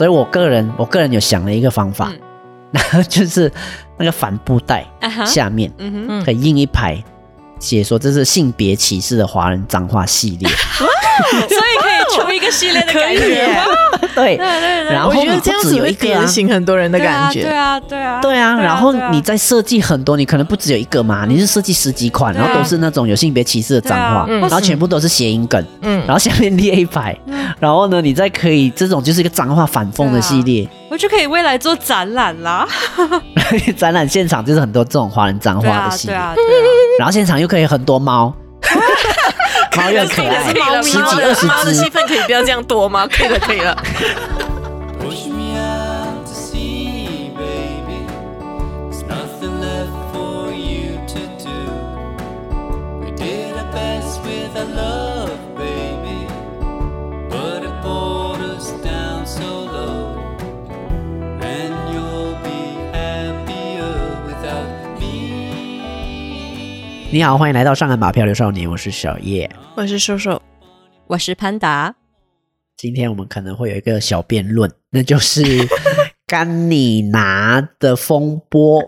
所以我个人我个人有想了一个方法，然后、嗯、就是那个帆布袋下面可以印一排，写说这是性别歧视的华人脏话系列。所以可以出一个系列的感觉，对。对对。然后你不只有一个点醒很多人的感觉，对啊对啊对啊。然后你再设计很多，你可能不只有一个嘛，你是设计十几款，然后都是那种有性别歧视的脏话，然后全部都是谐音梗，嗯，然后下面列一排，然后呢，你再可以这种就是一个脏话反讽的系列，我就可以未来做展览啦。展览现场就是很多这种华人脏话的系列，然后现场又可以很多猫。猫又可爱，十几二十只，戏份可以不要这样多吗？可以了，可以了。你好，欢迎来到上海马漂流少年，我是小叶，我是瘦瘦，我是潘达。今天我们可能会有一个小辩论，那就是 甘你拿的风波。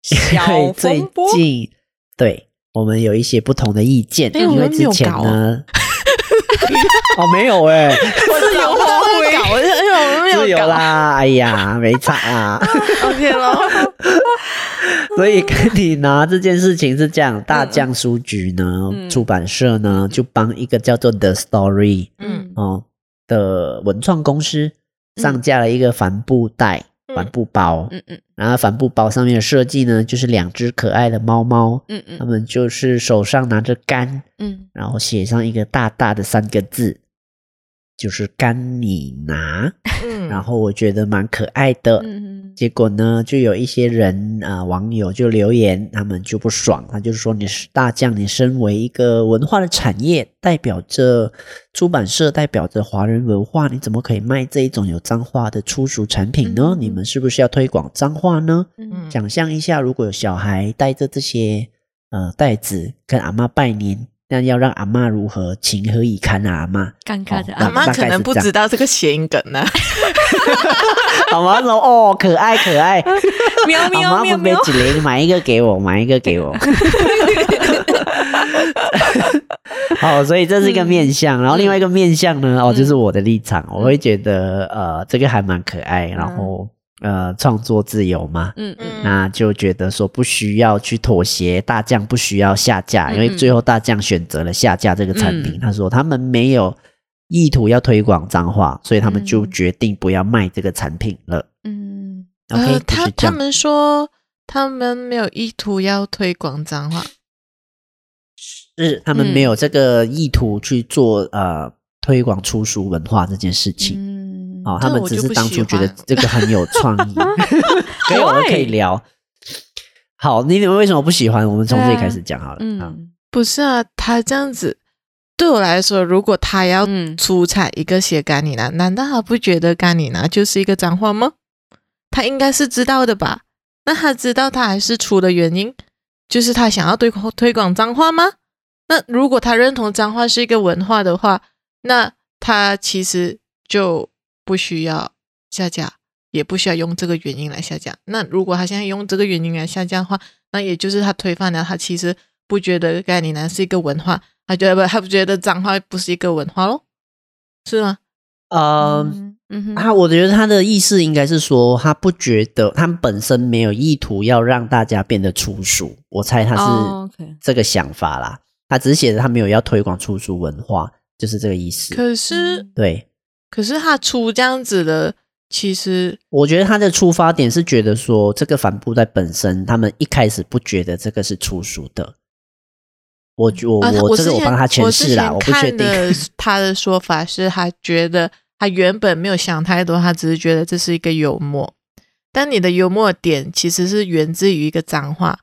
小风波，最近对我们有一些不同的意见，欸、因为之前呢，哦没有哎、欸，自由发挥，哎呦我们没有啦，哎呀没差啊，OK 了。所以跟你拿这件事情是这样，大象书局呢，嗯、出版社呢就帮一个叫做 The Story，嗯。哦的文创公司上架了一个帆布袋、嗯、帆布包，嗯嗯，然后帆布包上面的设计呢，就是两只可爱的猫猫，嗯嗯，他们就是手上拿着杆，嗯，然后写上一个大大的三个字。就是干你拿，嗯，然后我觉得蛮可爱的，嗯，结果呢，就有一些人啊、呃，网友就留言，他们就不爽，他就是说你是大将，你身为一个文化的产业，代表着出版社，代表着华人文化，你怎么可以卖这一种有脏话的粗俗产品呢？嗯、你们是不是要推广脏话呢？嗯，想象一下，如果有小孩带着这些呃袋子跟阿妈拜年。那要让阿嬷如何情何以堪啊？阿嬷，尴尬的阿嬷可能不知道这个谐音梗呢。阿嬷说：“哦，可爱可爱，喵喵喵喵，你买一个给我，买一个给我。”好，所以这是一个面相，然后另外一个面相呢？哦，就是我的立场，我会觉得呃，这个还蛮可爱，然后。呃，创作自由嘛，嗯嗯，那就觉得说不需要去妥协，大将不需要下架，因为最后大将选择了下架这个产品。嗯、他说他们没有意图要推广脏话，所以他们就决定不要卖这个产品了。嗯，OK，呃、他他们说他们没有意图要推广脏话，是他们没有这个意图去做呃推广出书文化这件事情。嗯哦，他们只是当初觉得这个很有创意，所以我们可以聊。好，你们为什么不喜欢？我们从这里开始讲好了。嗯，不是啊，他这样子对我来说，如果他要出产一个写甘尼拿，难道他不觉得甘尼拿就是一个脏话吗？他应该是知道的吧？那他知道他还是出的原因，就是他想要推推广脏话吗？那如果他认同脏话是一个文化的话，那他其实就。不需要下架，也不需要用这个原因来下架。那如果他现在用这个原因来下架的话，那也就是他推翻了他其实不觉得干你拿是一个文化，他觉得不，他不觉得脏话不是一个文化喽？是吗？呃、嗯嗯，他我觉得他的意思应该是说，他不觉得他们本身没有意图要让大家变得粗俗。我猜他是这个想法啦。Oh, okay. 他只是写着他没有要推广粗俗文化，就是这个意思。可是，对。可是他出这样子的，其实我觉得他的出发点是觉得说，这个反布袋本身，他们一开始不觉得这个是粗俗的。我我、啊、我这个我帮他诠释啦，我，我不确定。他的说法是他觉得他原本没有想太多，他只是觉得这是一个幽默。但你的幽默点其实是源自于一个脏话，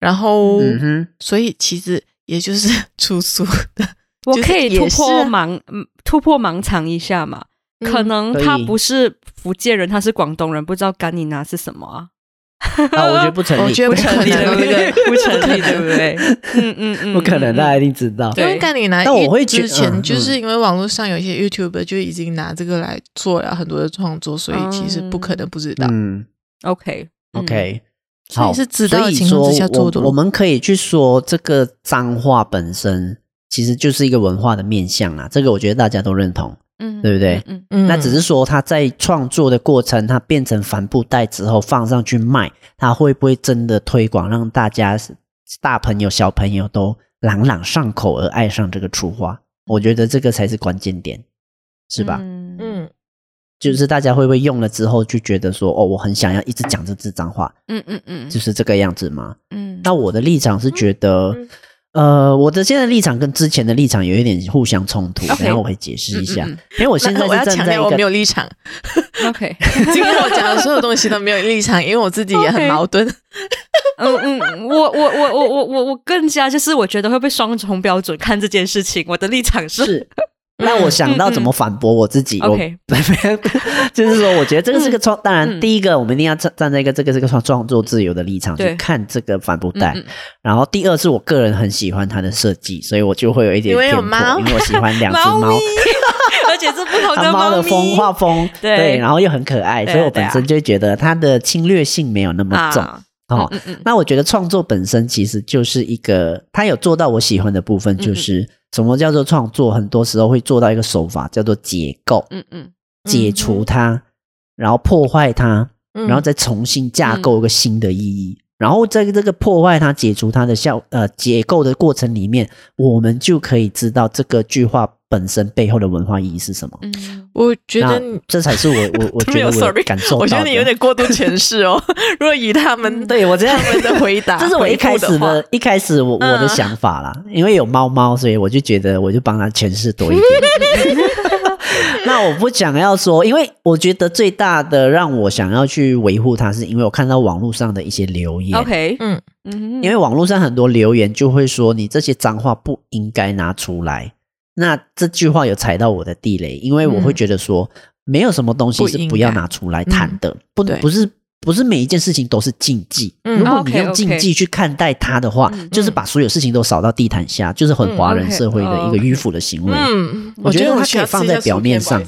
然后，嗯哼，所以其实也就是 粗俗的。我可以突破盲，嗯，突破盲肠一下嘛？可能他不是福建人，他是广东人，不知道干你拿是什么啊？啊，我觉得不成立，我觉得不成立，对不对？不成立，对不对？嗯 嗯嗯，不可能，大家一定知道。因为干你拿，但我会之前就是因为网络上有一些 YouTuber 就已经拿这个来做了很多的创作，所以其实不可能不知道。嗯，OK OK，好，是知道的情况之下做的。我们可以去说这个脏话本身其实就是一个文化的面向啊，这个我觉得大家都认同。嗯，对不对？嗯嗯，那只是说他在创作的过程，他变成帆布袋之后放上去卖，他会不会真的推广，让大家大朋友小朋友都朗朗上口而爱上这个粗话？我觉得这个才是关键点，是吧？嗯嗯，就是大家会不会用了之后就觉得说，哦，我很想要一直讲这字脏话？嗯嗯嗯，就是这个样子吗？嗯，那我的立场是觉得。嗯嗯呃，我的现在立场跟之前的立场有一点互相冲突，然后 Okay. 我会解释一下，嗯嗯嗯，因为我现在是站在我没有立场。OK，今天我讲的所有东西都没有立场，因为我自己也很矛盾。嗯嗯，我我我我我我我更加就是我觉得会被双重标准看这件事情，我的立场是。是那我想到怎么反驳我自己，我 就是说，我觉得这个是个创。当然，第一个我们一定要站站在一个这个这个创创作自由的立场去看这个帆布袋。然后第二是我个人很喜欢它的设计，所以我就会有一点偏颇，因为我喜欢两只猫，而且是不同的猫的风画风，对，然后又很可爱，所以我本身就觉得它的侵略性没有那么重。哦，那我觉得创作本身其实就是一个，他有做到我喜欢的部分，就是。什么叫做创作？很多时候会做到一个手法，叫做解构，嗯嗯，解除它，然后破坏它，然后再重新架构一个新的意义。然后在这个破坏它、解除它的效呃结构的过程里面，我们就可以知道这个句话本身背后的文化意义是什么？嗯，我觉得这才是我我 我觉得我感受到的。我觉得你有点过度诠释哦。如果以他们对我这样们的回答，这是我一开始的一开始我我的想法啦。因为有猫猫，所以我就觉得我就帮他诠释多一点。那我不想要说，因为我觉得最大的让我想要去维护它，是因为我看到网络上的一些留言。OK，嗯嗯，因为网络上很多留言就会说，你这些脏话不应该拿出来。那这句话有踩到我的地雷，因为我会觉得说，没有什么东西是不要拿出来谈的，不不是不是每一件事情都是禁忌。如果你用禁忌去看待它的话，就是把所有事情都扫到地毯下，就是很华人社会的一个迂腐的行为。嗯，我觉得它可以放在表面上。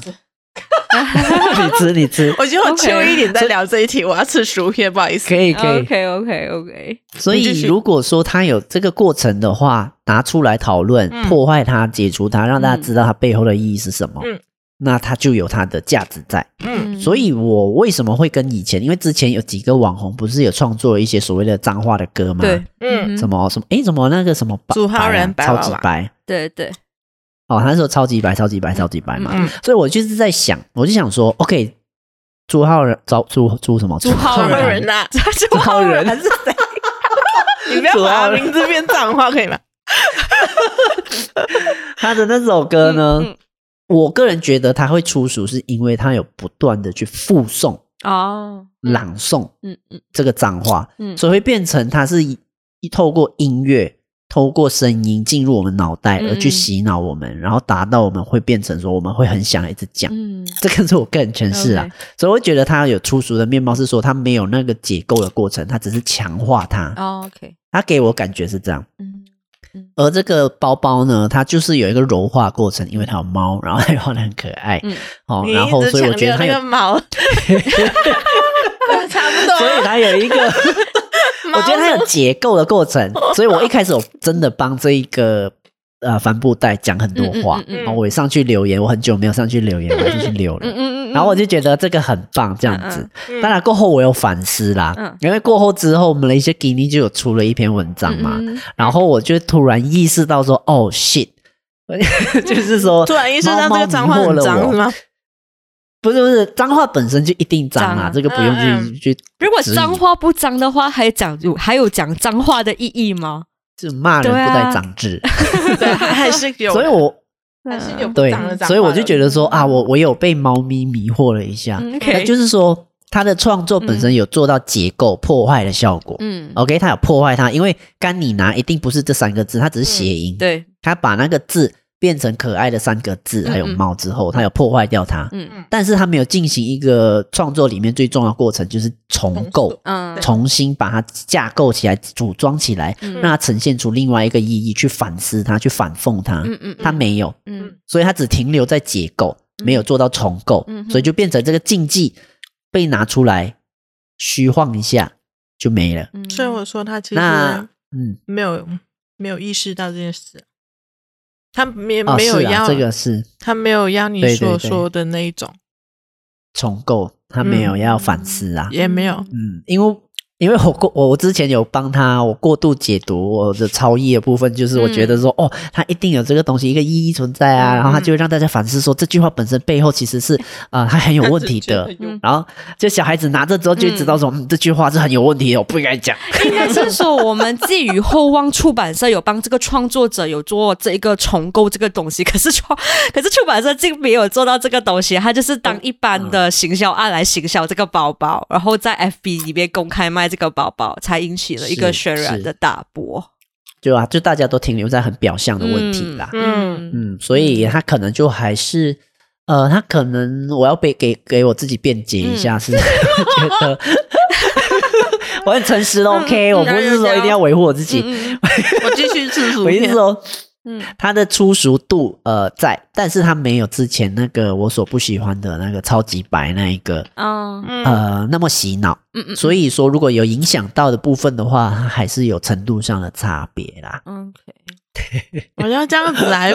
你吃你吃，我觉得我久一点再聊这一题，我要吃薯片，不好意思。可以可以，OK OK OK。所以如果说他有这个过程的话，拿出来讨论，破坏它，解除它，让大家知道它背后的意义是什么，嗯，那它就有它的价值在。嗯，所以我为什么会跟以前，因为之前有几个网红不是有创作了一些所谓的脏话的歌吗？对，嗯，什么什么，哎，什么那个什么主号人超级白，对对。哦，他说超级白，超级白，超级白嘛，嗯、所以我就是在想，我就想说，OK，朱浩然招朱朱什么？朱浩然呐、啊，朱浩然还是谁？你不要把他名字变脏话可以吗？他的那首歌呢，嗯嗯、我个人觉得他会出俗，是因为他有不断的去复诵哦，朗诵，嗯嗯，这个脏话，嗯，所以会变成他是一一透过音乐。透过声音进入我们脑袋，而去洗脑我们，嗯、然后达到我们会变成说，我们会很想一直讲。嗯，这个是我个人诠释啊.所以我觉得它有粗俗的面貌，是说它没有那个解构的过程，它只是强化它。哦，OK，它给我感觉是这样。嗯，嗯，而这个包包呢，它就是有一个柔化过程，因为它有猫，然后它画的很可爱。嗯，哦，然后所以我觉得它有猫，差不多，所以它有一个。我觉得它有结构的过程，所以我一开始我真的帮这一个呃帆布袋讲很多话，然后我也上去留言，我很久没有上去留言，我就去留了，然后我就觉得这个很棒，这样子。当然过后我有反思啦，因为过后之后我们的一些给你就有出了一篇文章嘛，然后我就突然意识到说，哦，shit，就是说突然意识到这个脏话很脏是吗？不是不是，脏话本身就一定脏啊，这个不用去去。如果脏话不脏的话，还讲还有讲脏话的意义吗？就骂人不带脏字，对，还是有。所以我还是有对，所以我就觉得说啊，我我有被猫咪迷惑了一下。OK，就是说他的创作本身有做到结构破坏的效果。嗯，OK，他有破坏它，因为甘你拿一定不是这三个字，它只是谐音。对，他把那个字。变成可爱的三个字，还有猫之后，他有破坏掉它，嗯。但是它没有进行一个创作里面最重要的过程，就是重构，嗯。重新把它架构起来、组装起来，让它呈现出另外一个意义，去反思它，去反讽它。嗯嗯，他没有，嗯。所以它只停留在结构，没有做到重构，嗯所以就变成这个禁忌被拿出来虚晃一下就没了。嗯，所以我说他其那实嗯，没有没有意识到这件事，他没哦，没有要、这个是他没有要你所说的那一种，重构，他没有要反思啊。也没有。嗯，因为因为我过我我之前有帮他，我过度解读我的超意的部分，就是我觉得说，哦，他一定有这个东西一个意义存在啊，然后他就会让大家反思说，这句话本身背后其实是啊，他很有问题的。然后就小孩子拿着之后就知道说，嗯，这句话是很有问题的，我不应该讲。应该是说，我们寄予厚望出版社有帮这个创作者有做这一个重构这个东西，可是创可是出版社竟没有做到这个东西，他就是当一般的行销案来行销这个包包，然后在 FB 里面公开卖这个包包，才引起了一个轩然的大波。对啊，就大家都停留在很表象的问题啦。嗯嗯，所以他可能就还是。呃，他可能我要被给给我自己辩解一下，是觉得 我很诚实的，OK，我不是说一定要维护我自己，我继续吃薯片。我意思说，嗯，他的粗俗度呃在，但是他没有之前那个我所不喜欢的那个超级白那一个，嗯呃，那么洗脑。嗯嗯，所以说如果有影响到的部分的话，它还是有程度上的差别啦。OK，我要这样子来。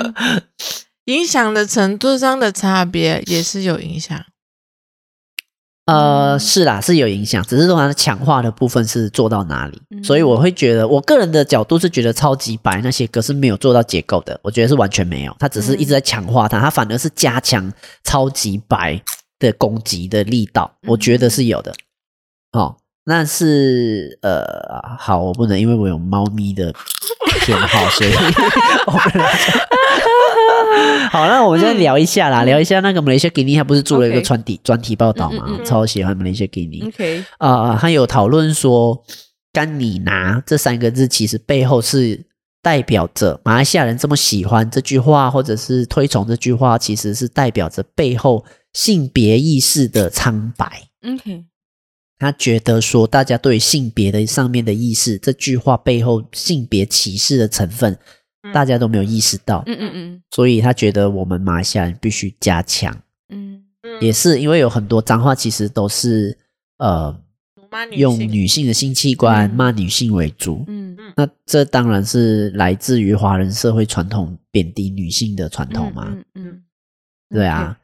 影响的程度上的差别也是有影响，呃，是啦，是有影响，只是说它的强化的部分是做到哪里，嗯、所以我会觉得，我个人的角度是觉得超级白那些歌是没有做到结构的，我觉得是完全没有，它只是一直在强化它，它反而是加强超级白的攻击的力道，我觉得是有的。哦，那是呃，好，我不能因为我有猫咪的偏好，所以 我不能。好，那我们再聊一下啦，嗯、聊一下那个马来西亚吉尼，他不是做了一个专题专.题报道嘛？嗯嗯嗯超喜欢马来西亚吉尼。OK，啊，他有讨论说“甘你拿”这三个字，其实背后是代表着马来西亚人这么喜欢这句话，或者是推崇这句话，其实是代表着背后性别意识的苍白。OK，他觉得说，大家对性别的上面的意识，这句话背后性别歧视的成分。大家都没有意识到，嗯嗯嗯，所以他觉得我们马来西亚人必须加强，嗯，也是因为有很多脏话其实都是呃用女性的性器官骂女性为主，嗯。嗯，那这当然是来自于华人社会传统贬低女性的传统嘛，嗯嗯，对啊，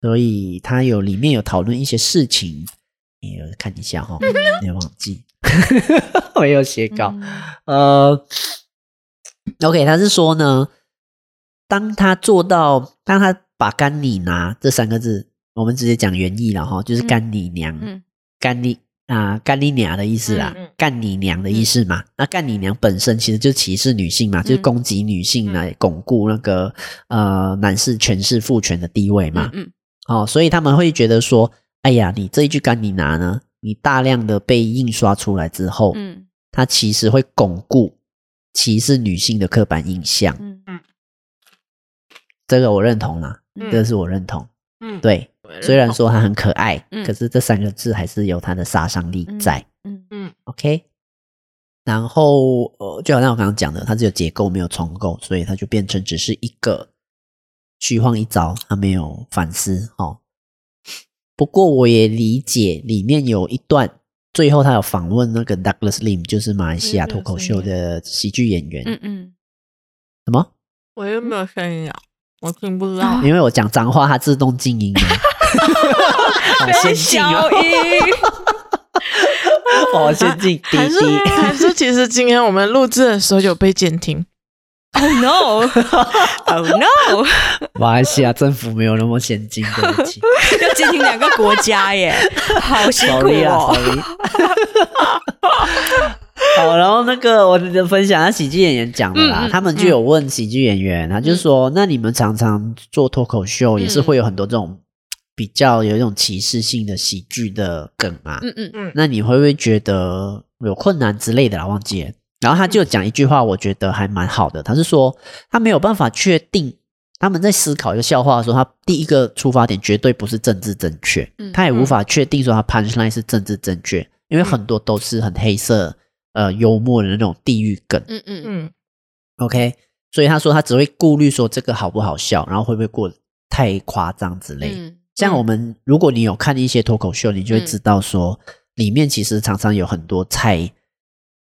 所以他有里面有讨论一些事情，你看一下哈，没有忘记，我有写稿，呃。OK，他是说呢，当他做到，当他把“干你拿”这三个字，我们直接讲原意了哈，就是“干你娘”，嗯，干你啊，干你娘的意思啦，干你娘的意思嘛。那干你娘本身其实就歧视女性嘛，就是攻击女性来巩固那个呃男士权势父权的地位嘛。嗯，哦，所以他们会觉得说，哎呀，你这一句“干你拿”呢，你大量的被印刷出来之后，嗯，它其实会巩固。歧视女性的刻板印象，嗯。嗯，这个我认同啦，这个是我认同，嗯，对，虽然说它很可爱，可是这三个字还是有它的杀伤力在，嗯嗯，OK，然后呃，就好像我刚刚讲的，它只有结构没有重构，所以它就变成只是一个虚晃一招，它没有反思哦。不过我也理解里面有一段。最后，他有访问那个 Douglas Lim，就是马来西亚脱口秀的喜剧演员。嗯嗯，什么？我又没有声音啊，我听不到。因为我讲脏话，它自动静音了。好先进哦！哦，先进。还是还是，其实今天我们录制的时候有被监听。Oh no！Oh no！马来西亚政府没有那么先进，对不起，要接听两个国家耶，好辛苦哦。好，然后那个我的分享，他喜剧演员讲的啦，他们就有问喜剧演员，他、嗯、就说：“那你们常常做脱口秀，也是会有很多这种比较有一种歧视性的喜剧的梗啊？嗯嗯嗯，那你会不会觉得有困难之类的啦？忘记了。”然后他就讲一句话，我觉得还蛮好的。他是说，他没有办法确定他们在思考一个笑话的时候，他第一个出发点绝对不是政治正确，嗯、他也无法确定说他 punchline 是政治正确，嗯、因为很多都是很黑色、呃幽默的那种地域梗。嗯嗯嗯。OK，所以他说他只会顾虑说这个好不好笑，然后会不会过太夸张之类。嗯、像我们，如果你有看一些脱口秀，你就会知道说，里面其实常常有很多菜。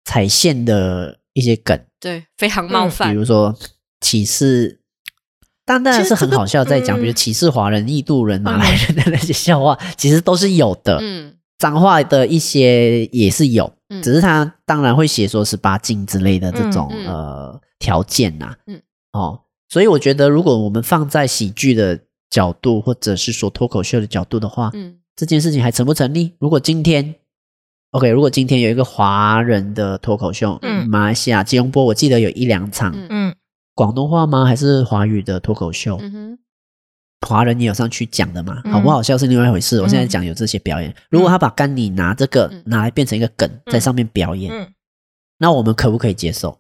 踩线的一些梗，对，非常冒犯。比如说歧视，当然是很好笑，在讲，比如歧视华人、印度人、马来人的那些笑话，其实都是有的。嗯，脏话的一些也是有，只是他当然会写说十八禁之类的这种呃条件呐。嗯，哦，所以我觉得，如果我们放在喜剧的角度，或者是说脱口秀的角度的话，嗯，这件事情还成不成立？如果今天。OK，如果今天有一个华人的脱口秀，嗯，马来西亚吉隆坡，我记得有一两场，嗯，广东话吗？还是华语的脱口秀？嗯哼，华人也有上去讲的嘛，好不好笑是另外一回事。我现在讲有这些表演，如果他把干你拿这个拿来变成一个梗，在上面表演，嗯，那我们可不可以接受？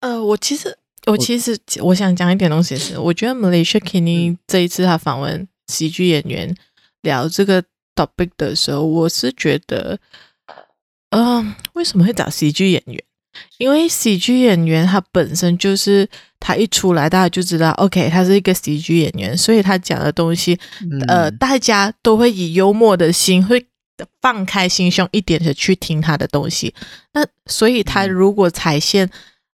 呃，我其实，我其实我想讲一点东西是，我觉得 Malaysia Kenny 这一次他访问喜剧演员聊这个 topic 的时候，我是觉得。嗯、呃，为什么会找喜剧演员？因为喜剧演员他本身就是他一出来，大家就知道，OK，他是一个喜剧演员，所以他讲的东西，呃，大家都会以幽默的心，会放开心胸一点的去听他的东西。那所以他如果踩线，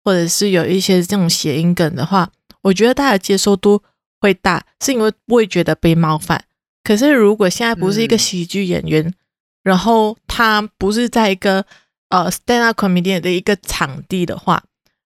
或者是有一些这种谐音梗的话，我觉得大家接受度会大，是因为不会觉得被冒犯。可是如果现在不是一个喜剧演员，然后他不是在一个呃 stand up comedian 的一个场地的话，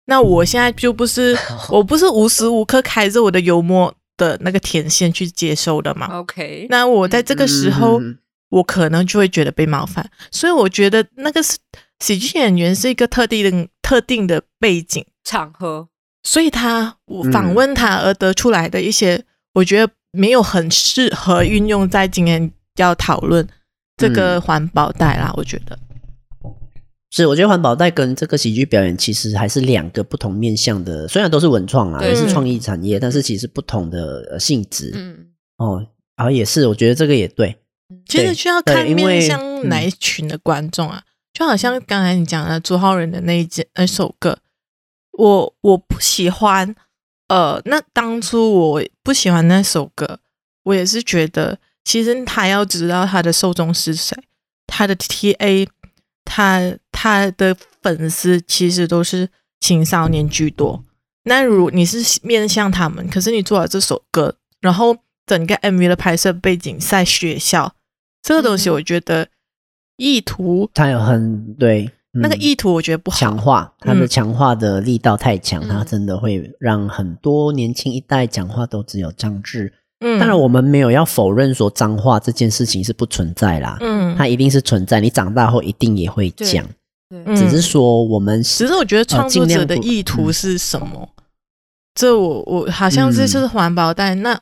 那我现在就不是，我不是无时无刻开着我的幽默的那个天线去接收的嘛。OK，那我在这个时候，嗯、我可能就会觉得被冒犯。所以我觉得那个是喜剧演员是一个特定的特定的背景场合，所以他我访问他而得出来的一些，我觉得没有很适合运用在今天要讨论。这个环保袋啦，我觉得是，我觉得环保袋跟这个喜剧表演其实还是两个不同面向的，虽然都是文创啊，也是创意产业，但是其实不同的性质。嗯，哦，然后也是，我觉得这个也对。其实需要看面向哪一群的观众啊，就好像刚才你讲的朱浩仁的那一件那首歌，我我不喜欢。呃，那当初我不喜欢那首歌，我也是觉得。其实他要知道他的受众是谁，他的 TA，他他的粉丝其实都是青少年居多。那如你是面向他们，可是你做了这首歌，然后整个 MV 的拍摄背景在学校，这个东西我觉得意图他有很对、嗯、那个意图，我觉得不好。强化他的强化的力道太强，他、嗯、真的会让很多年轻一代讲话都只有脏字。嗯，当然我们没有要否认说脏话这件事情是不存在啦，嗯，它一定是存在，你长大后一定也会讲，对，只是说我们，只是我觉得创作者的意图是什么？这我我好像这就是环保袋，嗯、那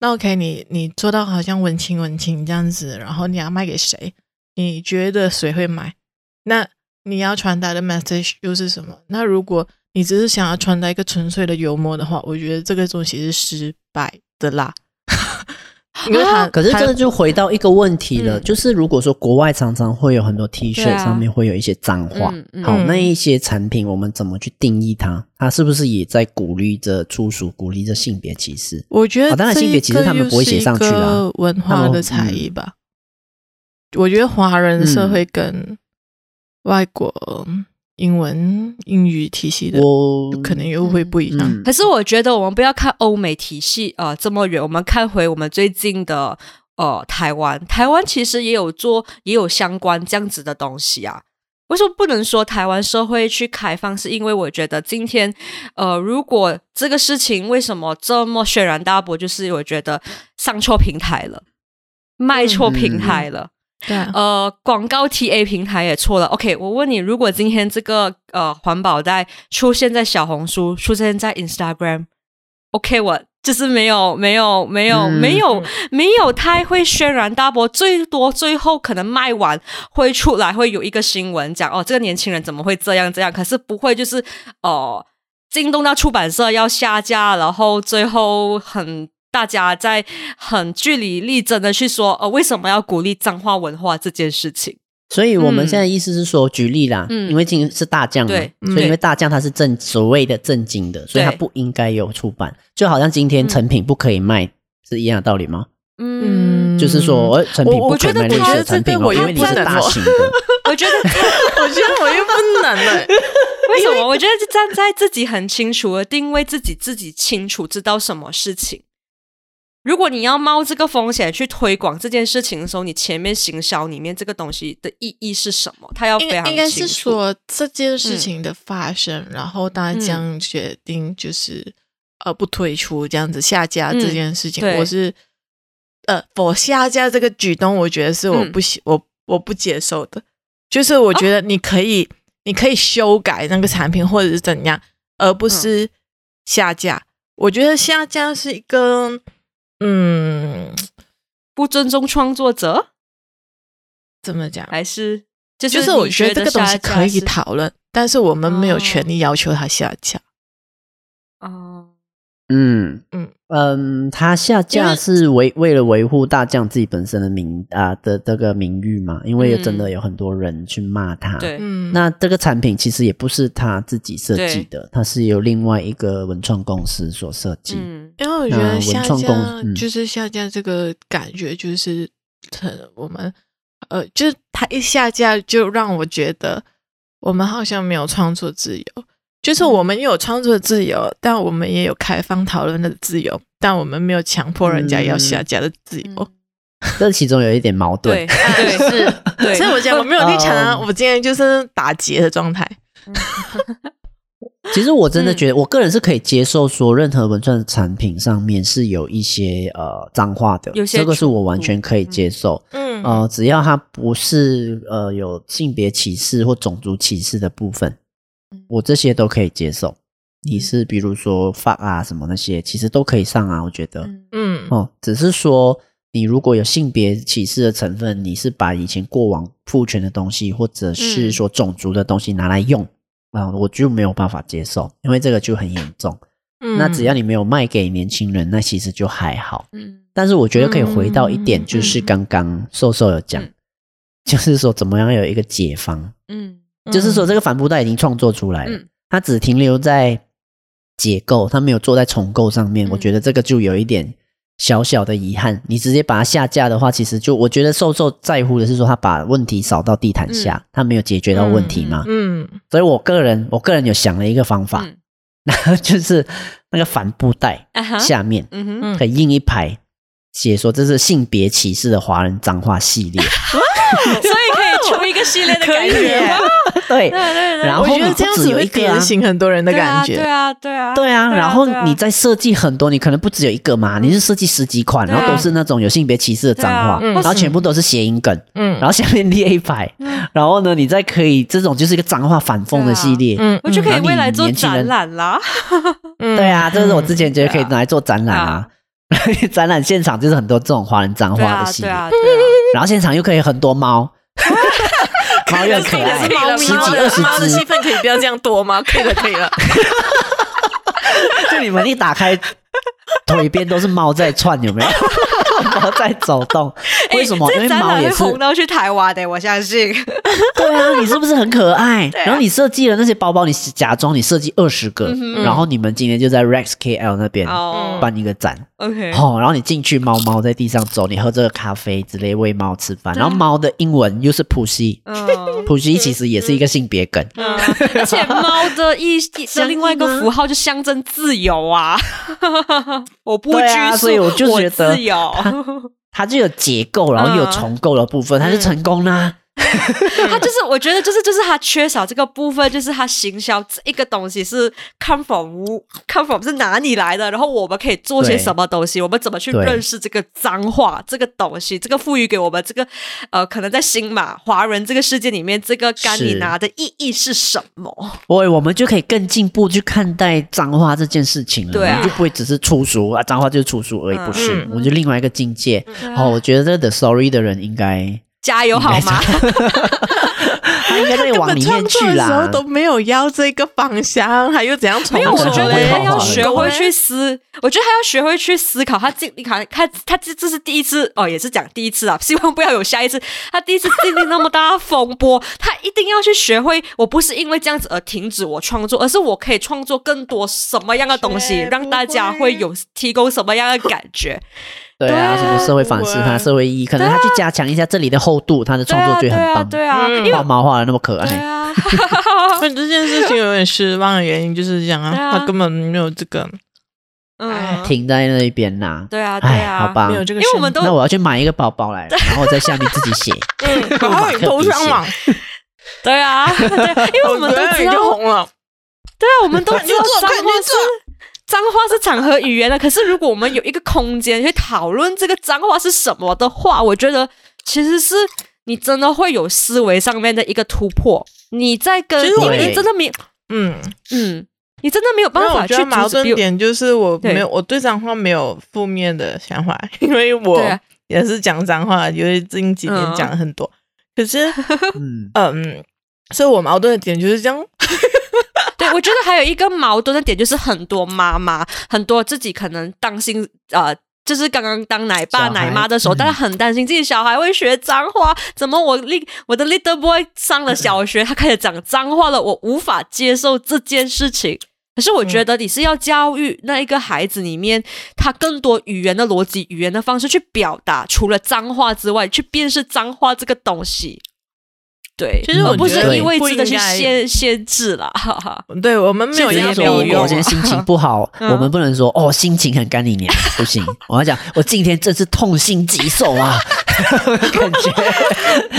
那 OK，你你做到好像文青文青这样子，然后你要卖给谁？你觉得谁会买？那你要传达的 message 又是什么？那如果你只是想要传达一个纯粹的幽默的话，我觉得这个东西是失败的啦，因为他可是这个就回到一个问题了，就是如果说国外常常会有很多 T 恤上面会有一些脏话，好，那一些产品我们怎么去定义它？它是不是也在鼓励着粗俗，鼓励着性别歧视？我觉得当然性别歧视他们不会写上去啦，文化的差异吧。我觉得华人社会跟外国。英文英语体系的，我可能又会不一样。嗯嗯、可是我觉得我们不要看欧美体系啊、呃、这么远，我们看回我们最近的呃台湾，台湾其实也有做也有相关这样子的东西啊。为什么不能说台湾社会去开放？是因为我觉得今天呃，如果这个事情为什么这么轩然大波，就是我觉得上错平台了，卖错平台了。嗯嗯对啊，呃，广告 TA 平台也错了。OK，我问你，如果今天这个呃环保袋出现在小红书，出现在 Instagram，OK，我就是没有没有没有、嗯、没有没有太会轩然大波，最多最后可能卖完会出来会有一个新闻讲哦，这个年轻人怎么会这样这样？可是不会就是哦，惊动到出版社要下架，然后最后很大家在很据理力争的去说呃，为什么要鼓励脏话文化这件事情？所以我们现在意思是说，举例啦，嗯、因为今天是大将嘛，对所以因为大将他是正所谓的正经的，所以他不应该有出版，就好像今天成品不可以卖，嗯、是一样的道理吗？嗯，就是说成品不可以卖那些产品，因为你是大型的。我觉得，我觉得我又不能了。为什么？我觉得站在自己很清楚的定位自己，自己清楚知道什么事情。如果你要冒这个风险去推广这件事情的时候，你前面行销里面这个东西的意义是什么？它要。应该是说这件事情的发生，嗯、然后大家决定就是、嗯、呃不推出这样子下架这件事情，嗯、我是呃我下架这个举动，我觉得是我不喜、嗯、我我不接受的。就是我觉得你可以、哦、你可以修改那个产品或者是怎样，而不是下架。嗯、我觉得下架是一个。嗯，不尊重创作者，怎么讲？还是就是就是我觉得这个东西可以讨论，但是我们没有权利要求他下架。哦，嗯嗯嗯嗯，他下架是为为了维护大将自己本身的名啊的这个名誉嘛？因为真的有很多人去骂他。对，嗯，那这个产品其实也不是他自己设计的，它是由另外一个文创公司所设计。嗯。因为我觉得下架就是下架这个感觉，就是很我们呃，就是他一下架就让我觉得我们好像没有创作自由。就是我们有创作的自由，但我们也有开放讨论的自由，但我们没有强迫人家要下架的自由。嗯、这其中有一点矛盾。对，对 是，对。所以我讲我没有立场啊，我今天就是打结的状态。其实我真的觉得，我个人是可以接受说，任何文创产品上面是有一些呃脏话的，这个是我完全可以接受。嗯，呃，只要它不是呃有性别歧视或种族歧视的部分，我这些都可以接受。你是比如说 fuck 啊什么那些，其实都可以上啊，我觉得。嗯，哦，只是说你如果有性别歧视的成分，你是把以前过往父权的东西，或者是说种族的东西拿来用。啊，我就没有办法接受，因为这个就很严重。嗯，那只要你没有卖给年轻人，那其实就还好。嗯，但是我觉得可以回到一点，就是刚刚瘦瘦有讲，嗯、就是说怎么样有一个解方。嗯，就是说这个帆布袋已经创作出来了，嗯、它只停留在解构，它没有做在重构上面。嗯、我觉得这个就有一点。小小的遗憾，你直接把它下架的话，其实就我觉得瘦瘦在乎的是说他把问题扫到地毯下，嗯、他没有解决到问题嘛。嗯，嗯，所以我个人我个人有想了一个方法，然后、就是那个帆布袋下面可以印一排，写说这是性别歧视的华人脏话系列，所以出一个系列的感觉。对，对对对，然后你不只有一个啊，很多人的感觉，对啊，对啊，对啊，然后你在设计很多，你可能不只有一个嘛，你是设计十几款，然后都是那种有性别歧视的脏话，然后全部都是谐音梗，嗯，然后下面列一排，然后呢，你再可以这种就是一个脏话反讽的系列，嗯，我就可以未来做展览啦，对啊，这是我之前觉得可以拿来做展览啊，展览现场就是很多这种华人脏话的系列，然后现场又可以很多猫。猫又可爱，十几二十只，猫的戏份可以不要这样多吗？可以了，可以了。就你们一打开，腿边都是猫在窜，有没有？猫在走动，为什么？欸、因为猫也是红到去台湾的，我相信。对啊，你是不是很可爱？啊、然后你设计了那些包包，你假装你设计二十个，嗯、然后你们今天就在 Rex KL 那边办一个展。OK，哦，然后你进去，猫猫在地上走，你喝这个咖啡之类，喂猫吃饭。然后猫的英文又是 Pussy，Pussy 其实也是一个性别梗。嗯、而且猫的一的 另外一个符号就象征自由啊，我不拘束，所以我就觉得自由。它就有结构，然后又有重构的部分，它是成功啦。他就是我觉得就是就是他缺少这个部分，就是他行销这一个东西是 come from come from 是哪里来的，然后我们可以做些什么东西，我们怎么去认识这个脏话这个东西，这个赋予给我们这个呃，可能在新马华人这个世界里面，这个甘尼拿的意义是什么？我，我们就可以更进步去看待脏话这件事情了，对啊，就不会只是粗俗啊，脏话就是粗俗而已，不是，嗯、我们就另外一个境界。嗯、哦，我觉得这个 The Sorry 的人应该。加油好吗？他应该在往里面去啦。时候都没有要这个方向，还又怎样？没有，我觉得他要学会去。思。我觉得他要学会去。思考。他经历，他他他这这是第一次哦，也是讲第一次啊。希望不要有下一次。他第一次经历那么大风波，他一定要去。学会。我不是因为这样子而停止我创作，而是我可以创作更多什么样的东西，让大家会有提供什么样的感觉。对啊，什么社会反思，他社会意义，可能他去加强一下这里的厚度，他的创作就很棒。对啊，画毛画的那么可爱。对啊，所以这件事情有点失望的原因就是这样啊，他根本没有这个，嗯，停在那一边呐。对啊，对啊，好吧，没有这个，因为我们都，那我要去买一个包包来，然后在下面自己写，然后你头上网。对啊，对，因为我们都知道红了。对啊，我们都知道脏话是。脏话是场合语言的，可是如果我们有一个空间去讨论这个脏话是什么的话，我觉得其实是你真的会有思维上面的一个突破。你在跟，因为你真的没有，嗯嗯，你真的没有办法去。我觉得矛盾点就是我没有，我对脏话没有负面的想法，因为我也是讲脏话，因为近几年讲了很多。可是，嗯 嗯，所以我矛盾的点就是这样。对，我觉得还有一个矛盾的点，就是很多妈妈，很多自己可能担心，呃，就是刚刚当奶爸奶妈的时候，大家很担心自己小孩会学脏话，怎么我 little 我的 little boy 上了小学，他开始讲脏话了，我无法接受这件事情。可是我觉得你是要教育那一个孩子里面，他更多语言的逻辑、语言的方式去表达，除了脏话之外，去辨识脏话这个东西。对，其实我不是一味的去限限制了，哈哈。对，我们没有没有用。我今天心情不好，我们不能说哦，心情很干你娘，不行。我要讲，我今天真是痛心疾首啊，感觉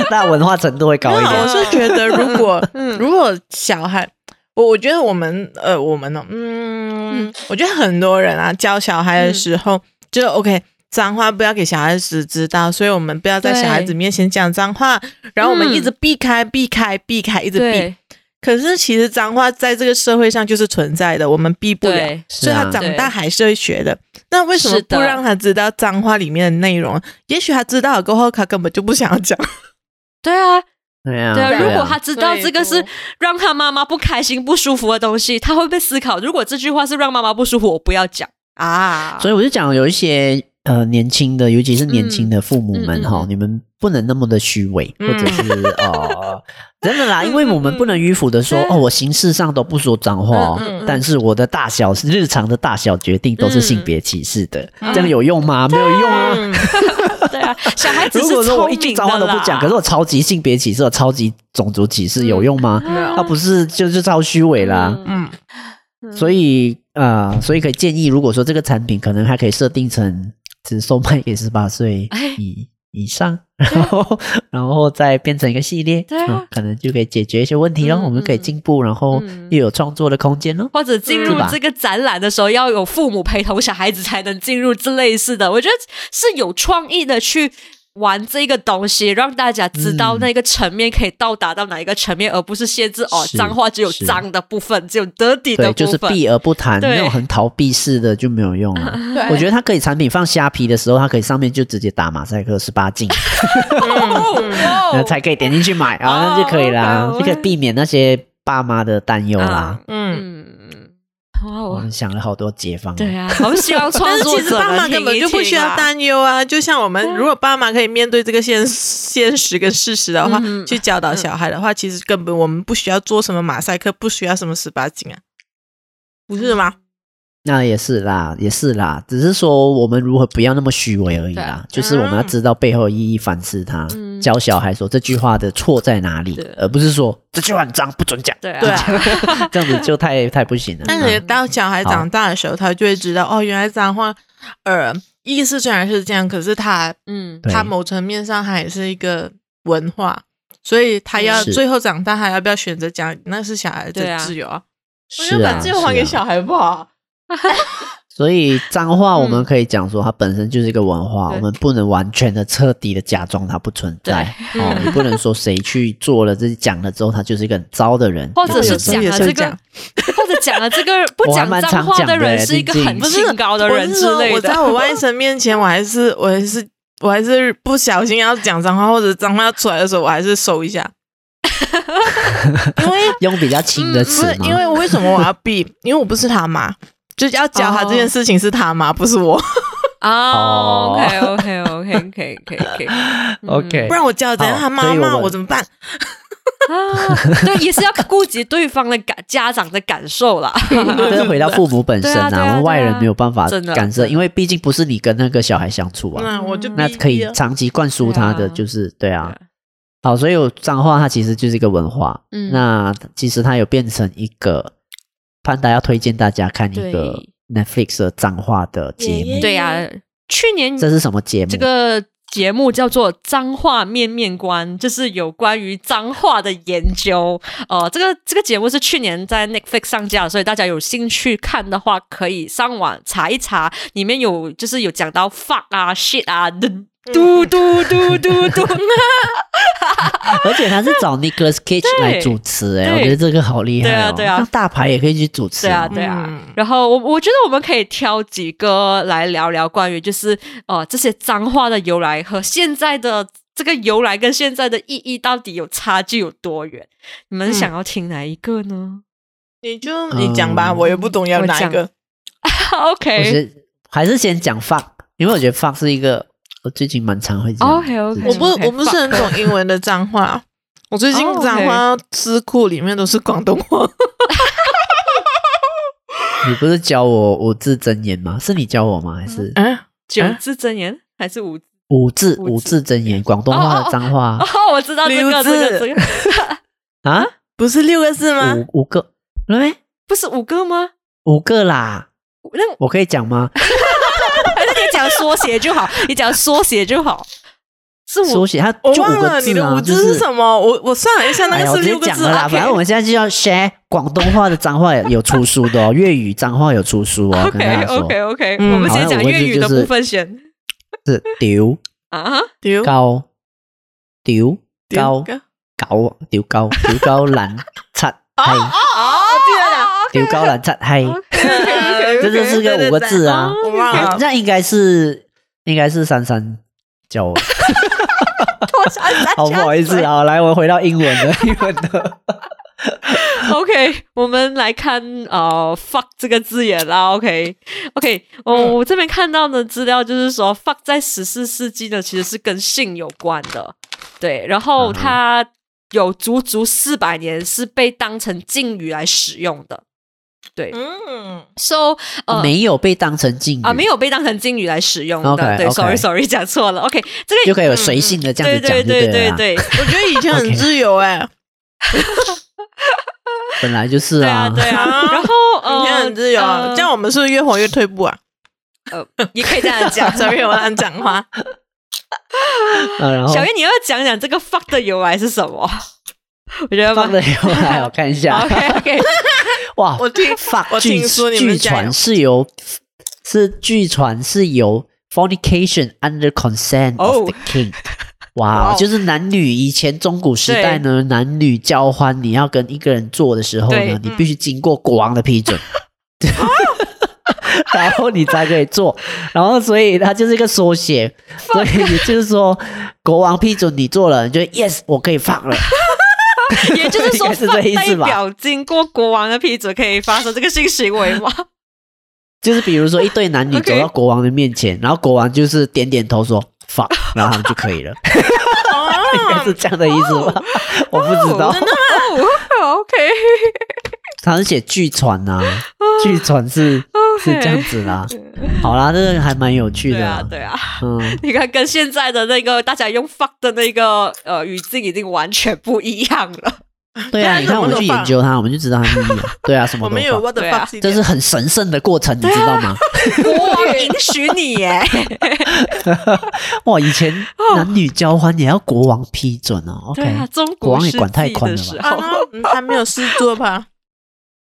那文化程度会高一点。我是觉得，如果如果小孩，我我觉得我们呃，我们呢，嗯，我觉得很多人啊，教小孩的时候就 OK。脏话不要给小孩子知道，所以我们不要在小孩子面前讲脏话，然后我们一直避开、避开、避开，一直避。可是其实脏话在这个社会上就是存在的，我们避不了，所以他长大还是会学的。那为什么不让他知道脏话里面的内容？也许他知道了过后，他根本就不想要讲。对啊，对啊，对啊。如果他知道这个是让他妈妈不开心、不舒服的东西，他会不会思考？如果这句话是让妈妈不舒服，我不要讲啊。所以我就讲有一些。呃，年轻的，尤其是年轻的父母们哈，你们不能那么的虚伪，或者是哦，真的啦，因为我们不能迂腐的说哦，我形式上都不说脏话，但是我的大小日常的大小决定都是性别歧视的，这样有用吗？没有用啊。对啊，小孩子 如果说我一句脏话都不讲，可是我超级性别歧视，我超级种族歧视，有用吗？他不是就是超虚伪啦。嗯，所以啊，所以可以建议，如果说这个产品可能还可以设定成。只售卖给十八岁以以上，然后然后再变成一个系列，对啊，可能就可以解决一些问题，然后我们可以进步，然后又有创作的空间咯。或者进入这个展览的时候，要有父母陪同小孩子才能进入这类似的，我觉得是有创意的去。玩这个东西，让大家知道那个层面可以到达到哪一个层面，而不是限制哦，脏话只有脏的部分，只有 dirty 的部分，就是避而不谈，那种很逃避式的就没有用了。我觉得它可以产品放虾皮的时候，它可以上面就直接打马赛克 十八禁，那才可以点进去买啊，那就可以啦，就可以避免那些爸妈的担忧啦。嗯。我们想了好多解放，对啊，我们希望创作者，其实爸妈根本就不需要担忧啊。就像我们，如果爸妈可以面对这个现现实跟事实的话，去教导小孩的话，其实根本我们不需要做什么马赛克，不需要什么十八禁啊，不是吗？那也是啦，也是啦，只是说我们如何不要那么虚伪而已啦。就是我们要知道背后意义，反思它，教小孩说这句话的错在哪里，而不是说这句话很脏，不准讲。对啊，这样子就太太不行了。但是当小孩长大的时候，他就会知道哦，原来脏话，呃，意思虽然是这样，可是他，嗯，他某层面上还是一个文化。所以他要最后长大，他要不要选择讲？那是小孩的自由啊。我要把自由还给小孩不好。所以脏话我们可以讲说，它本身就是一个文化，我们不能完全的、彻底的假装它不存在。哦，你不能说谁去做了这讲了之后，他就是一个很糟的人，或者是讲了这个，或者讲了这个不讲脏话的人是一个很清高的人之类的。我在我外甥面前，我还是我还是我还是不小心要讲脏话，或者脏话要出来的时候，我还是收一下。因为用比较轻的词、嗯，因为为什么我要避？因为我不是他妈。就是要教他这件事情是他吗？不是我。哦，OK，OK，OK，可以，可以，可以，OK。不然我教怎样？他妈骂我怎么办？啊，对，也是要顾及对方的感家长的感受啦。这是回到父母本身啊，我们外人没有办法干涉，因为毕竟不是你跟那个小孩相处啊。那我就那可以长期灌输他的就是对啊。好，所以有脏话，它其实就是一个文化。嗯，那其实它有变成一个。潘达要推荐大家看一个 Netflix 的。脏话的节目。对呀、啊，去年这是什么节目？这个节目叫做《脏话面面观》，就是有关于脏话的。研究。呃，这个这个节目是去年在 Netflix 上架，所以大家有兴趣看的。话，可以上网查一查，里面有就是有讲到 fuck 啊、shit 啊。嘟嘟嘟嘟嘟，而且他是找 Nicolas Cage 来主持哎，我觉得这个好厉害哦。对啊，对啊，大牌也可以去主持。对啊，对啊。然后我我觉得我们可以挑几个来聊聊关于就是哦这些脏话的由来和现在的这个由来跟现在的意义到底有差距有多远？你们想要听哪一个呢？你就你讲吧，我也不懂要哪一个。OK，还是先讲 fuck，因为我觉得 fuck 是一个。我最近蛮常会讲，OK OK，我不我不是很懂英文的脏话，我最近脏话词库里面都是广东话。你不是教我五字真言吗？是你教我吗？还是嗯，九字真言还是五五字五字真言？广东话的脏话哦，我知道这个这个这个 啊，不是六个字吗？五五个，对，不是五个吗？五个啦，那我可以讲吗？讲缩写就好，你讲缩写就好。是缩写，它我忘了你的五字是什么？我我算了一下，那个是六个字啦。反正我们现在就要 share 广东话的脏话有出书的哦，粤语脏话有出书哦。OK OK OK，我们先讲粤语的部分先。是丢。啊，丢。高。丢。高。高。丢高。丢高蓝 擦。黑哦，记得了，丢高兰擦黑。这就是个五个字啊，那应该是应该是珊珊教我。好不好意思啊，来，我回到英文的 英文的。OK，我们来看呃 fuck 这个字眼啦。OK OK，我、嗯、我这边看到的资料就是说 fuck 在十四世纪呢其实是跟性有关的，对，然后它有足足四百年是被当成禁语来使用的。对，嗯，so 呃，没有被当成敬语啊，没有被当成敬语来使用的。对，sorry，sorry，讲错了。OK，这个就可以有随性的这样子讲，对对对对。我觉得以前很自由哎，本来就是啊，对啊。然后以前很自由啊，这样我们是不是越活越退步啊？呃，也可以这样讲，sorry，我乱讲话。小月，你要讲讲这个 fuck 的由来是什么？我觉得 fuck 的有来，我 看一下。OK，OK。哇！我听我听说你们据传是由是据传是由 fornication under consent of the king。哇！就是男女以前中古时代呢，男女交欢，你要跟一个人做的时候呢，你必须经过国王的批准，然后你才可以做。然后所以它就是一个缩写，所以也就是说，国王批准你做了，你就 yes，我可以放了。也就是说，是这意思吧？代表经过国王的批准，可以发生这个性行为吗？就是比如说，一对男女走到国王的面前，然后国王就是点点头说 “fuck”，然后他们就可以了。应该是这样的意思吧？我不知道。OK，他是写据传呐，据传是是这样子啦。好啦，这个还蛮有趣的。对啊，对啊。嗯，你看，跟现在的那个大家用 “fuck” 的那个呃语境已经完全不一样了。对啊，你看我们去研究它，我们就知道它意义了。对啊，什么都没有 what the fuck，这是很神圣的过程，你知道吗？国王允许你耶！哇，以前男女交换也要国王批准哦。OK，，中国王也管太宽了吧？他没有事做吧？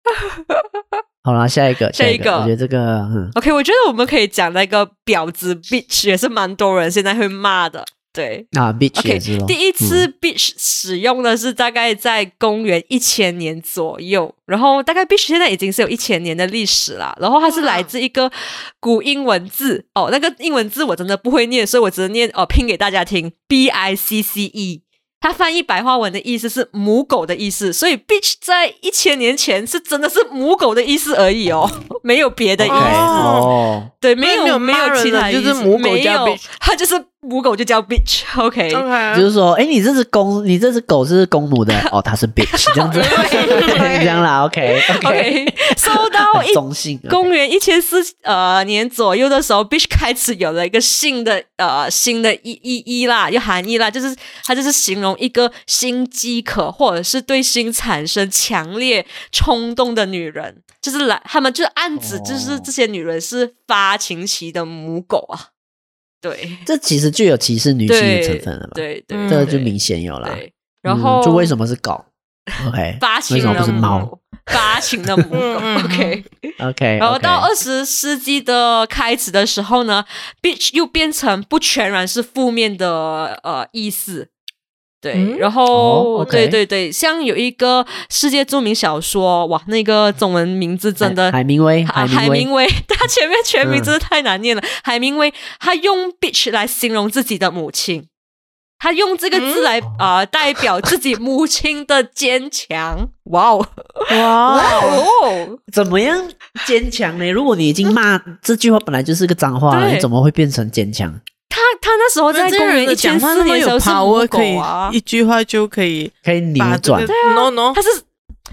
好啦，下一个，下一个，我觉得这个、嗯、OK，我觉得我们可以讲那个婊子 bitch 也是蛮多人现在会骂的。对啊，bitch OK，第一次 bitch 使用的是大概在公元一千年左右，然后大概 bitch 现在已经是有一千年的历史了，然后它是来自一个古英文字哦，那个英文字我真的不会念，所以我只能念哦拼给大家听，b i c c e。它翻译白话文的意思是母狗的意思，所以 bitch 在一千年前是真的是母狗的意思而已哦，没有别的意思哦。对，没有没有其他意思，就是母狗加 bitch，它就是。母狗就叫 bitch，OK，、okay? 就是说，哎，你这只公，你这只狗是公母的 哦，它是 bitch，这样子，这样啦，OK，OK，收到一中性，公元一千四呃年左右的时候，bitch 开始有了一个新的呃新的意意义啦，有含义啦，就是它就是形容一个心饥渴或者是对心产生强烈冲动的女人，就是来他们就是暗指就是这些女人是发情期的母狗啊。对，这其实就有歧视女性的成分了吧？对对，这就明显有了。然后，就为什么是狗？OK，发情的母，为什么不是猫？发情的母狗。OK OK。然后到二十世纪的开始的时候呢，bitch 又变成不全然是负面的呃意思。对，嗯、然后、哦 okay、对对对，像有一个世界著名小说，哇，那个中文名字真的海明威，海明威，海明威 他前面全名真的太难念了。嗯、海明威他用 bitch 来形容自己的母亲，他用这个字来啊、嗯呃、代表自己母亲的坚强。哇哦，哇哦，怎么样坚强呢？如果你已经骂、嗯、这句话本来就是个脏话了，你怎么会变成坚强？他他那时候在公元一千四年的时候是母狗啊，一句话就可以可以扭转。对啊，no no，他是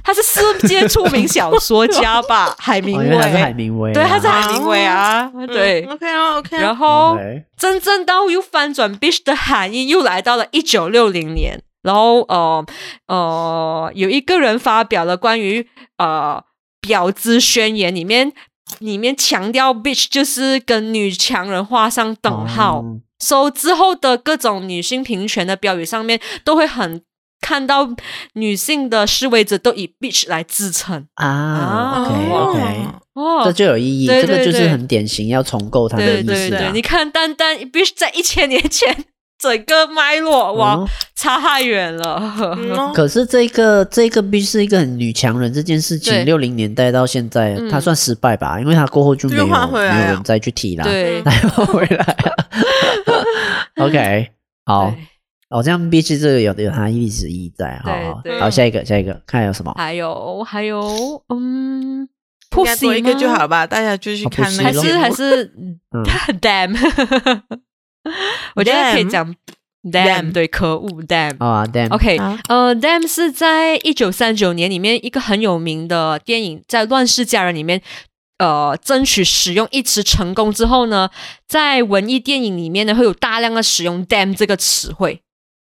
他是世界著名小说家吧？海明威，海明威，对，他是海明威啊，对，OK 啊 OK。然后真正到又翻转 bitch 的含义，又来到了一九六零年，然后呃呃，有一个人发表了关于呃婊子宣言里面。里面强调 bitch 就是跟女强人画上等号，oh. So, 之后的各种女性平权的标语上面都会很看到女性的示威者都以 bitch 来自称啊。OK OK，哦，这就有意义，对对对，这个就是很典型要重构它的意思、啊、对对对，你看，单单 bitch 在一千年前。整个脉络哇，嗯、差太远了。嗯、可是这个这个必是一个很女强人这件事情，六零年代到现在，她、嗯、算失败吧？因为她过后就没有没有人再去提了，对，换回来。OK，好，对哦，这样必须这个有有它历史意义在，好好，好，下一个下一个，看有什么？还有还有，嗯，应该多一个就好吧？大家就去看那个，还是还是，Damn。我觉得可以讲 damn，对，可恶 damn 啊 damn，OK，呃，damn 是在一九三九年里面一个很有名的电影，在《乱世佳人》里面，呃，争取使用一词成功之后呢，在文艺电影里面呢，会有大量的使用 damn 这个词汇，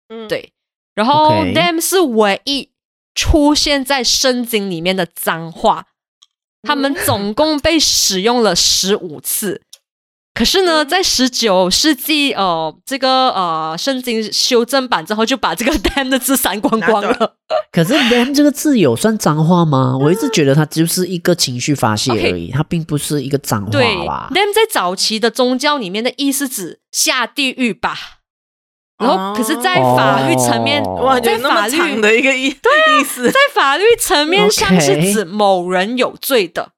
嗯，对，然后 damn 是唯一出现在圣经里面的脏话，他们总共被使用了十五次。可是呢，在十九世纪，呃，这个呃，圣经修正版之后，就把这个 damn 的字删光光了。可是 damn 这个字有算脏话吗？我一直觉得它就是一个情绪发泄而已，Okay. 它并不是一个脏话吧。对，damn 在早期的宗教里面的意思指下地狱吧。然后，可是，在法律层面，哇，在法律的一个意意思，在法律层面上是指某人有罪的。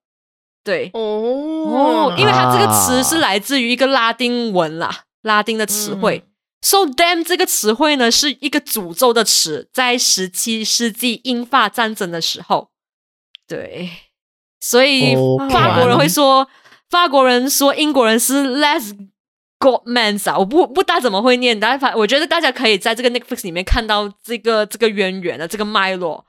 对哦，因为它这个词是来自于一个拉丁文啦，拉丁的词汇。嗯、so damn 这个词汇呢，是一个诅咒的词，在十七世纪英法战争的时候，对，所以法国人会说.法国人说英国人是 less godmans 啊，我不不大怎么会念，大家反我觉得大家可以在这个 Netflix 里面看到这个这个渊源的这个脉络。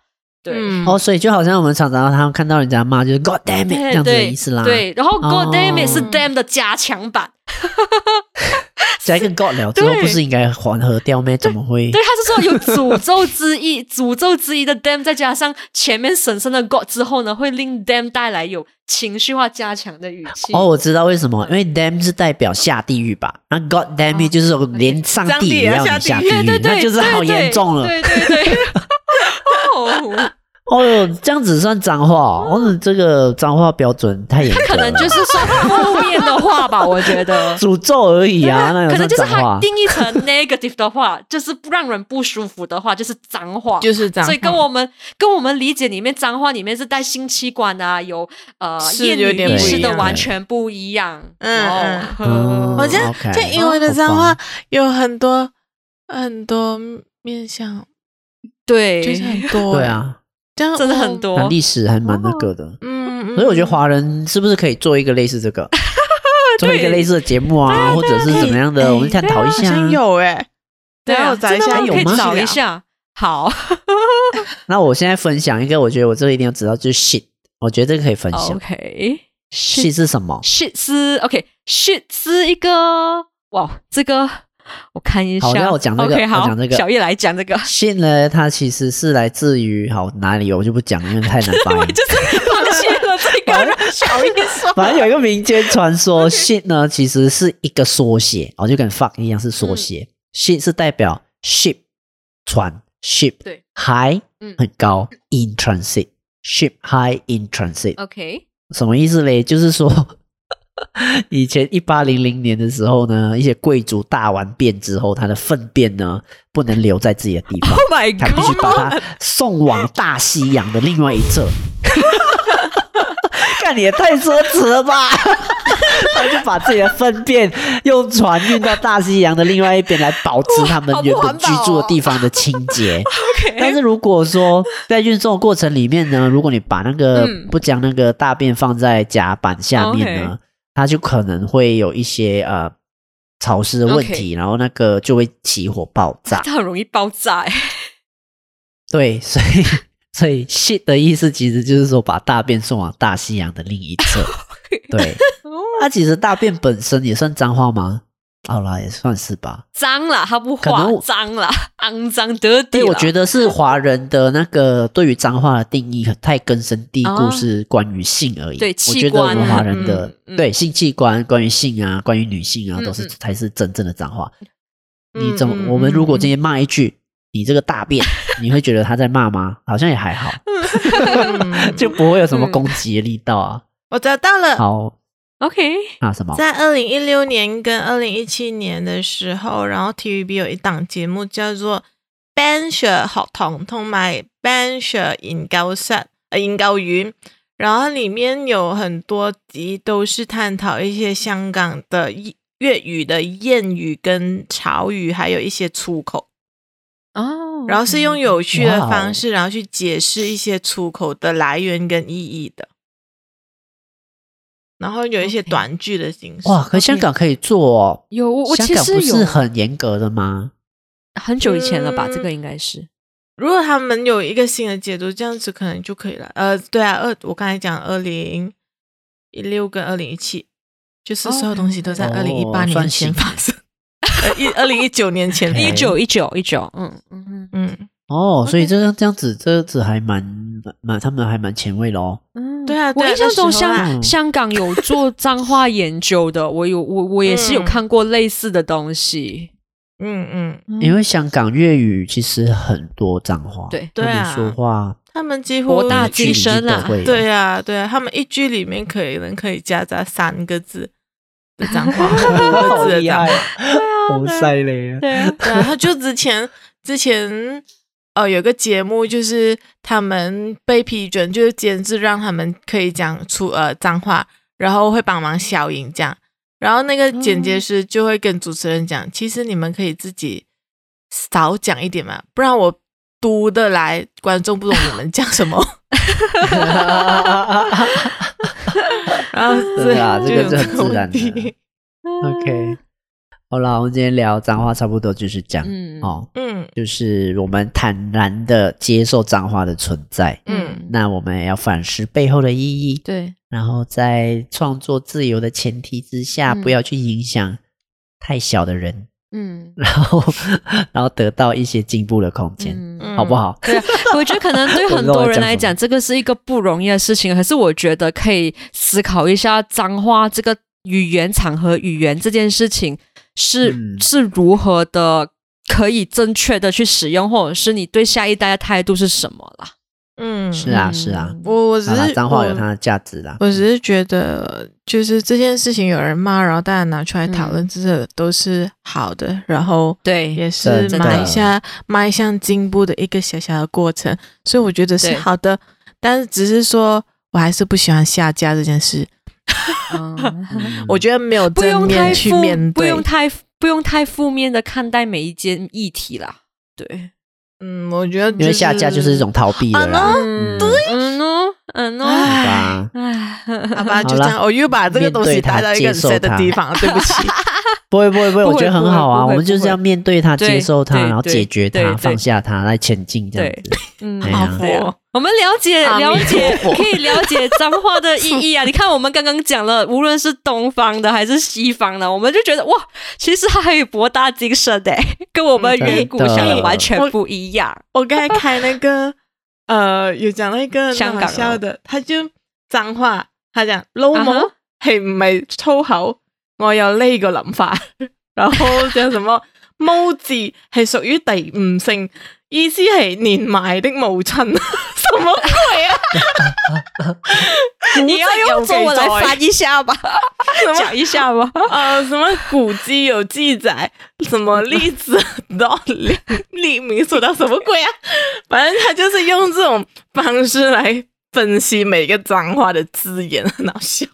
对，哦，所以就好像我们常常他们看到人家骂，就是 God damn it 这样子的意思啦。对，然后 God damn it 是 damn 的加强版，加一个 God 了之后，不是应该缓和掉咩？怎么会？对，他是说有诅咒之意，诅咒之意的 damn，再加上前面神圣的 God 之后呢，会令 damn 带来有情绪化加强的语气。哦，我知道为什么，因为 damn 是代表下地狱吧？那 God damn it 就是连上帝也要你下地狱，那就是好严重了。对对对。哦。哦哟，这样子算脏话哦？哦，这个脏话标准太严格了。他可能就是说负面的话吧，我觉得诅咒而已啊。那可能就是他定义成 negative 的话，就是不让人不舒服的话，就是脏话，就是脏话。所以跟我们跟我们理解里面脏话里面是带性器官啊，有呃厌女意识的完全不一样。嗯嗯，我觉得这英文的脏话有很多很多面向，对，就是很多，对啊。这样真的很多，历史还蛮那个的，嗯，所以我觉得华人是不是可以做一个类似这个，做一个类似的节目啊，或者是怎么样的，我们探讨一下。有哎，对啊，我找一下，有吗？找一下。好，那我现在分享一个，我觉得我这个一定要知道，就是 shit，我觉得这个可以分享。OK，shit 是什么？shit。是 OK，shit 是一个哇，这个。我看一下，好，那我讲这个，好，讲这个，小叶来讲这个。shit 呢，它其实是来自于好哪里，我就不讲，因为太难发 就是放弃了这个，让小叶说。反正有一个民间传说，shit 呢其实是一个缩写，哦，就跟 fuck 一样是缩写。shit 是代表 ship 船，ship 对 high 很高，in transit，ship high in transit。OK，什么意思嘞？就是说。以前一八零零年的时候呢，一些贵族大完便之后，他的粪便呢不能留在自己的地方，oh、my God 他必须把它送往大西洋的另外一侧。看你也太奢侈了吧！他就把自己的粪便用船运到大西洋的另外一边，来保持他们原本居住的地方的清洁。但是如果说在运送的过程里面呢，如果你把那个不将那个大便放在甲板下面呢？它就可能会有一些呃潮湿的问题.然后那个就会起火爆炸。它很容易爆炸欸。对，所以所以 shit 的意思其实就是说把大便送往大西洋的另一侧。对，它其实大便本身也算脏话吗？好啦，也算是吧。脏了，他不脏了，肮脏得体。对，我觉得是华人的那个对于脏话的定义太根深蒂固，是关于性而已。对，我觉得我们华人的对性器官、关于性啊、关于女性啊，都是才是真正的脏话。你怎么？我们如果今天骂一句“你这个大便”，你会觉得他在骂吗？好像也还好，就不会有什么攻击的力道啊。我找到了，好。OK，啊什么？在二零一六年跟二零一七年的时候，然后 TVB 有一档节目叫做《Ben 学学堂》同埋《Ben 学研究室》呃研究院，然后里面有很多集都是探讨一些香港的粤语的谚语跟潮语，还有一些粗口哦，oh, 然后是用有趣的方式，然后去解释一些粗口的来源跟意义的。然后有一些短剧的形式，哇！可香港可以做哦，有我香港不是很严格的吗？很久以前了吧？这个应该是，如果他们有一个新的解读，这样子可能就可以了。呃，对啊，二我刚才讲二零一六跟二零一七，就是所有东西都在二零一八年前发生，二零一九年前，一九一九一九，嗯嗯嗯。哦，所以这样这样子，这样子还蛮蛮，他们还蛮前卫的哦。嗯，对啊，我印象中香香港有做脏话研究的，我有我我也是有看过类似的东西。嗯嗯，因为香港粤语其实很多脏话，对，他们说话，他们几乎博大精深啊。对啊，对啊，他们一句里面可能可以夹杂三个字的脏话，五个字的脏话。对啊，好犀利啊！对啊，对啊，他就之前之前。哦，有个节目就是他们被批准，就是监制让他们可以讲出呃脏话，然后会帮忙消音这样，然后那个剪接师就会跟主持人讲，嗯、其实你们可以自己少讲一点嘛，不然我读的来，观众不懂你们讲什么。然后对啊，这个是很自然的。OK。好啦，我们今天聊脏话，差不多就是这样。嗯哦，嗯，就是我们坦然的接受脏话的存在。嗯，那我们也要反思背后的意义。对，然后在创作自由的前提之下，不要去影响太小的人，嗯，然后 然后得到一些进步的空间，嗯、好不好？对，我觉得可能对 很多人来讲，这个是一个不容易的事情。可是我觉得可以思考一下，脏话这个语言场合语言这件事情是、嗯、是如何的可以正确的去使用，或者是你对下一代的态度是什么啦？嗯，是啊，是啊，我我只是脏话有它的价值啦。我只是觉得，就是这件事情有人骂，然后大家拿出来讨论，这都是好的。然后对，也是迈向迈向进步的一个小小的过程，所以我觉得是好的。但是只是说我还是不喜欢下架这件事。我觉得没有正面去面对，不用太不用太负面的看待每一件议题啦。对。嗯，我觉得因为下架就是一种逃避了啦。嗯，对，嗯喏，嗯喏，好吧，好吧，就这样，我又把这个东西带到一个很深的地方，对不起。不会不会不会，我觉得很好啊。我们就是要面对它，接受它，然后解决它，放下它，来前进这样子。嗯，好。我们了解了解，可以了解脏话的意义啊！你看，我们刚刚讲了，无论是东方的还是西方的，我们就觉得哇，其实它还有博大精深的，跟我们远古想的完全不一样。我刚才开那个呃，有讲那个香港笑的，他就脏话，他讲老母系唔系粗口？我有呢个谂法，然后叫什么母字系属于第五性。意思系年迈的母亲，什么鬼啊？你要用中文来翻一下吧，讲一下吧。呃，什么古籍有记载，什么例子到立立名说到什么鬼啊？反正他就是用这种方式来分析每个脏话的字眼，很好笑。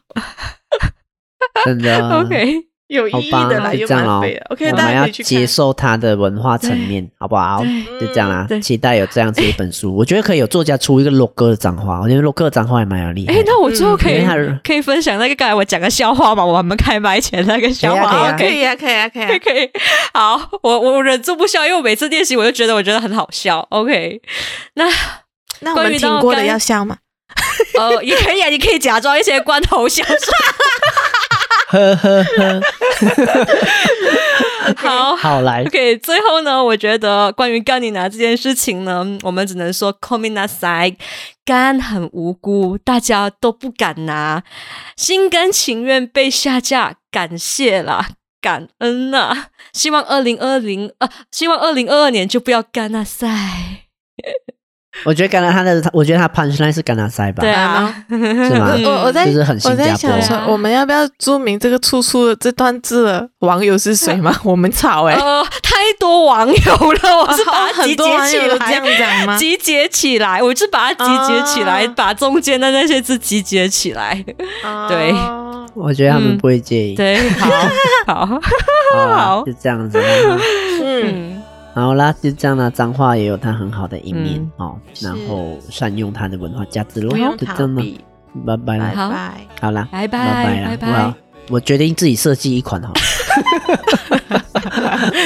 真的，OK。有意义的啦，就这样哦。OK，我们要接受它的文化层面，好不好？就这样啦。期待有这样子一本书，我觉得可以有作家出一个洛哥的脏话，我觉得洛哥的脏话也蛮有厉害。哎，那我最后可以可以分享那个刚才我讲个笑话吗？我们开麦前那个笑话，可以啊，可以啊，可以啊，可以。好，我我忍住不笑，因为我每次练习我就觉得我觉得很好笑。OK，那那我们听过的要笑吗？呃，也可以啊，你可以假装一些关头笑。呵呵呵，好好来。OK，最后呢，我觉得关于干你拿这件事情呢，我们只能说 kominasai，干很无辜，大家都不敢拿，心甘情愿被下架，感谢啦，感恩呐，希望二零二零啊，希望二零二二年就不要干那赛。我觉得刚才他的，我觉得他 punchline 是甘纳赛吧？对啊，是吗？我我在就是很新加坡。我在想说，我们要不要注明这个出处的这段字的网友是谁吗？我们吵哎，呃，太多网友了，我是把它集结起来，这样讲吗？集结起来，我是把它集结起来，把中间的那些字集结起来。对，我觉得他们不会介意。对，好好好，就这样子。嗯。然后啦，就这样啦，脏话也有它很好的一面哦。然后善用它的文化价值喽，就这样。拜拜啦，好，好啦，拜拜，拜拜。我我决定自己设计一款哈。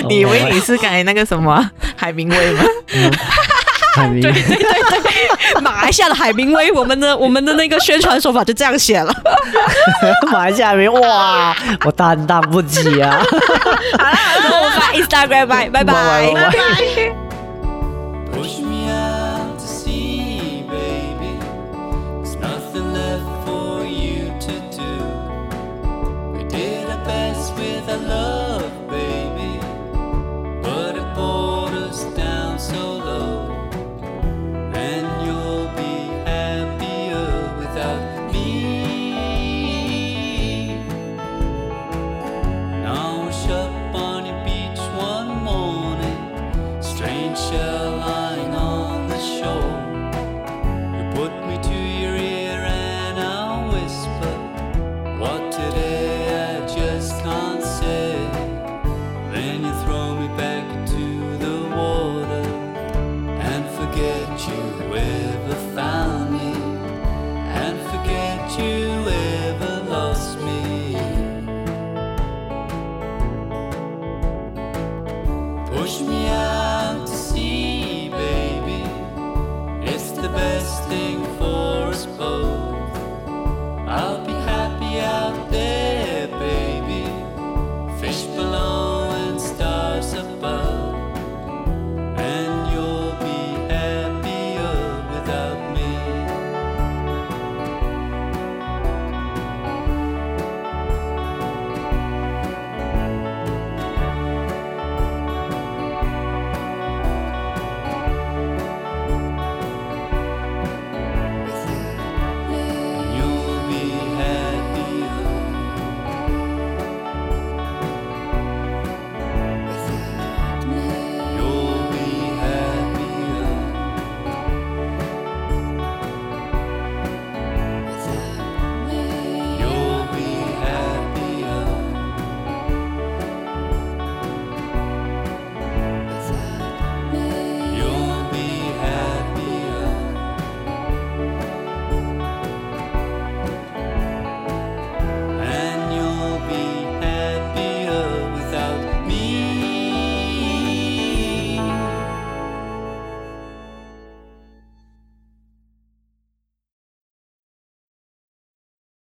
你以为你是改那个什么海明威吗？海明 威，对对对对，马来西亚的海明威，我们的 我们的那个宣传手法就这样写了。马来西亚海明，哇，我担当不起啊。好了好了，我发 Instagram，拜拜拜拜。